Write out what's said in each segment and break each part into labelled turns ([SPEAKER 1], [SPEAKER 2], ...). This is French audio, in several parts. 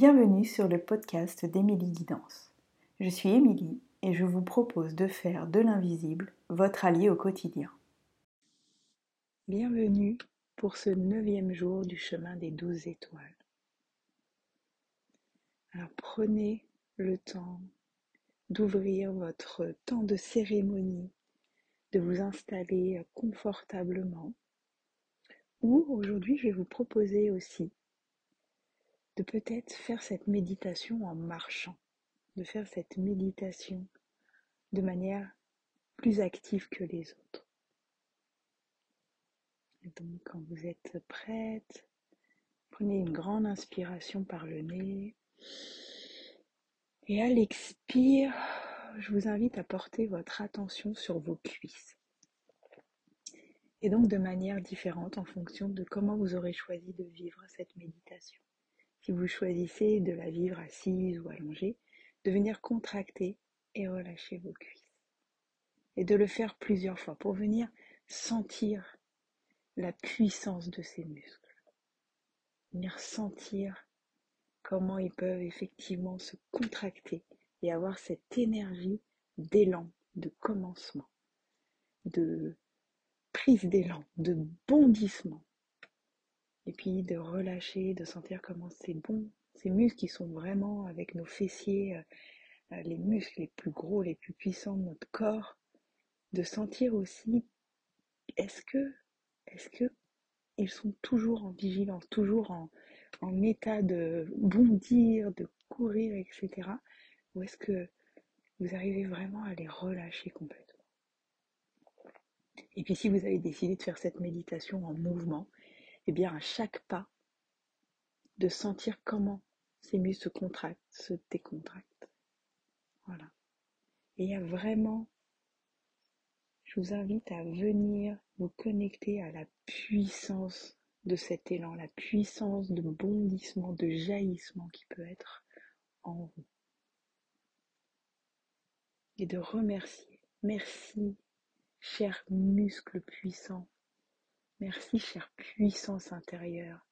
[SPEAKER 1] Bienvenue sur le podcast d'Émilie Guidance. Je suis Émilie et je vous propose de faire de l'invisible votre allié au quotidien. Bienvenue pour ce neuvième jour du chemin des douze étoiles. Alors prenez le temps d'ouvrir votre temps de cérémonie, de vous installer confortablement. Ou aujourd'hui, je vais vous proposer aussi de peut-être faire cette méditation en marchant, de faire cette méditation de manière plus active que les autres. donc quand vous êtes prête, prenez une grande inspiration par le nez. Et à l'expire, je vous invite à porter votre attention sur vos cuisses. Et donc de manière différente en fonction de comment vous aurez choisi de vivre cette méditation si vous choisissez de la vivre assise ou allongée, de venir contracter et relâcher vos cuisses. Et de le faire plusieurs fois pour venir sentir la puissance de ces muscles. Venir sentir comment ils peuvent effectivement se contracter et avoir cette énergie d'élan, de commencement, de prise d'élan, de bondissement et puis de relâcher, de sentir comment c'est bon, ces muscles qui sont vraiment avec nos fessiers, euh, euh, les muscles les plus gros, les plus puissants de notre corps, de sentir aussi est-ce que, est-ce que ils sont toujours en vigilance, toujours en, en état de bondir, de courir, etc. Ou est-ce que vous arrivez vraiment à les relâcher complètement? Et puis si vous avez décidé de faire cette méditation en mouvement, et bien à chaque pas, de sentir comment ces muscles se contractent, se décontractent. Voilà. Et il y a vraiment, je vous invite à venir vous connecter à la puissance de cet élan, la puissance de bondissement, de jaillissement qui peut être en vous. Et de remercier. Merci, chers muscles puissants, Merci, chère puissance intérieure,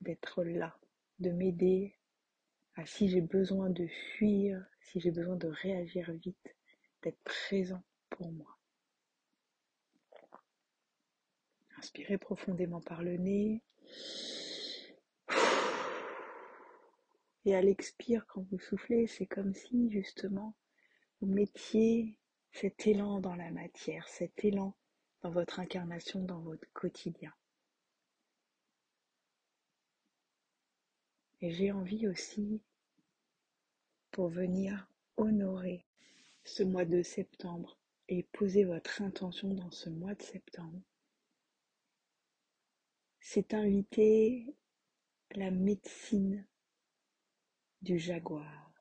[SPEAKER 1] d'être là, de m'aider à si j'ai besoin de fuir, si j'ai besoin de réagir vite, d'être présent pour moi. Inspirez profondément par le nez. Et à l'expire, quand vous soufflez, c'est comme si justement vous mettiez cet élan dans la matière, cet élan dans votre incarnation, dans votre quotidien. Et j'ai envie aussi, pour venir honorer ce mois de septembre et poser votre intention dans ce mois de septembre, c'est inviter la médecine du jaguar,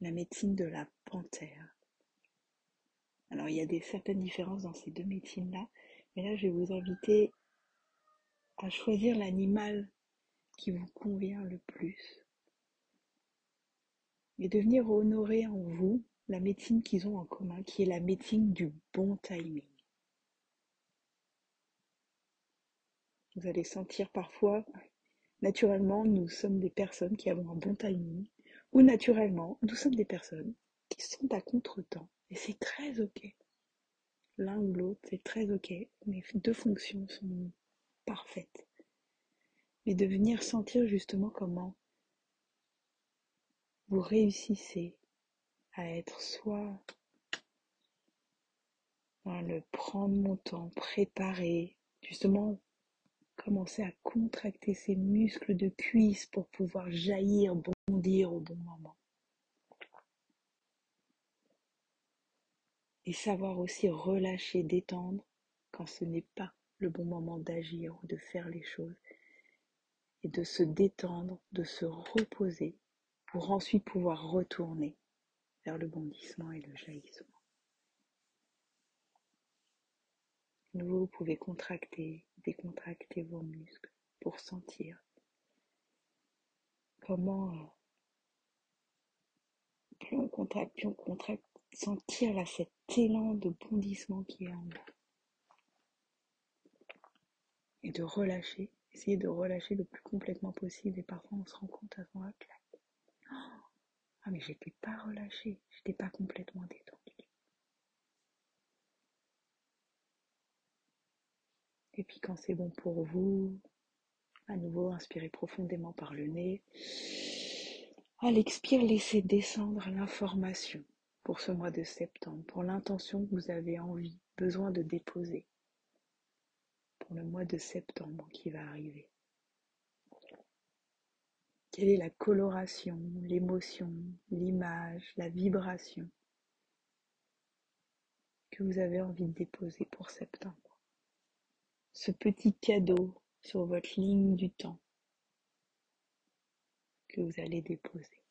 [SPEAKER 1] la médecine de la panthère, il y a des certaines différences dans ces deux médecines-là, mais là je vais vous inviter à choisir l'animal qui vous convient le plus et de venir honorer en vous la médecine qu'ils ont en commun, qui est la médecine du bon timing. Vous allez sentir parfois, naturellement, nous sommes des personnes qui avons un bon timing, ou naturellement, nous sommes des personnes qui sont à contre-temps. Et c'est très ok. L'un ou l'autre, c'est très ok. Mes deux fonctions sont parfaites. Mais de venir sentir justement comment vous réussissez à être soit dans le prendre mon temps, préparer, justement commencer à contracter ses muscles de cuisse pour pouvoir jaillir, bondir au bon moment. Et savoir aussi relâcher, détendre quand ce n'est pas le bon moment d'agir ou de faire les choses et de se détendre, de se reposer pour ensuite pouvoir retourner vers le bondissement et le jaillissement. Vous pouvez contracter, décontracter vos muscles pour sentir comment euh, plus on contracte, plus on contracte, sentir là cet élan de bondissement qui est en vous. Et de relâcher Essayez de relâcher le plus complètement possible et parfois on se rend compte à ce moment-là, ah mais j'étais pas relâchée, j'étais pas complètement détendue. Et puis quand c'est bon pour vous, à nouveau inspirez profondément par le nez. À l'expire, laissez descendre l'information pour ce mois de septembre, pour l'intention que vous avez envie, besoin de déposer pour le mois de septembre qui va arriver. Quelle est la coloration, l'émotion, l'image, la vibration que vous avez envie de déposer pour septembre? Ce petit cadeau sur votre ligne du temps que vous allez déposer.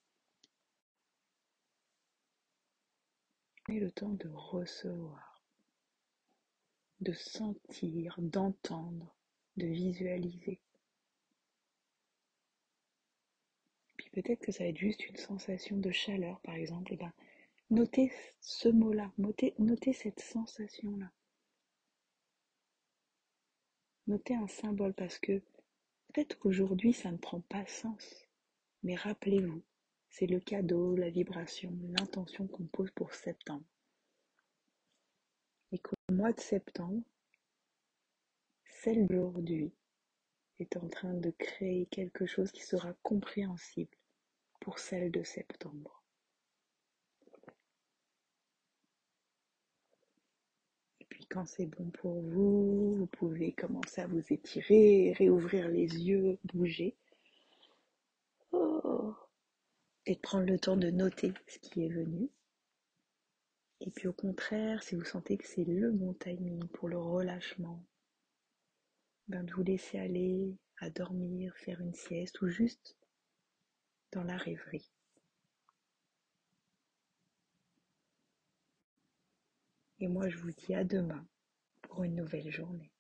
[SPEAKER 1] Le temps de recevoir, de sentir, d'entendre, de visualiser. peut-être que ça va être juste une sensation de chaleur, par exemple, et ben, notez ce mot-là, notez, notez cette sensation-là. Notez un symbole parce que peut-être qu'aujourd'hui ça ne prend pas sens, mais rappelez-vous, c'est le cadeau, la vibration, l'intention qu'on pose pour septembre. Et qu'au mois de septembre, celle d'aujourd'hui est en train de créer quelque chose qui sera compréhensible pour celle de septembre. Et puis quand c'est bon pour vous, vous pouvez commencer à vous étirer, réouvrir les yeux, bouger. Oh. Et prendre le temps de noter ce qui est venu. Et puis au contraire, si vous sentez que c'est le bon timing pour le relâchement, ben de vous laisser aller à dormir, faire une sieste ou juste dans la rêverie. Et moi, je vous dis à demain pour une nouvelle journée.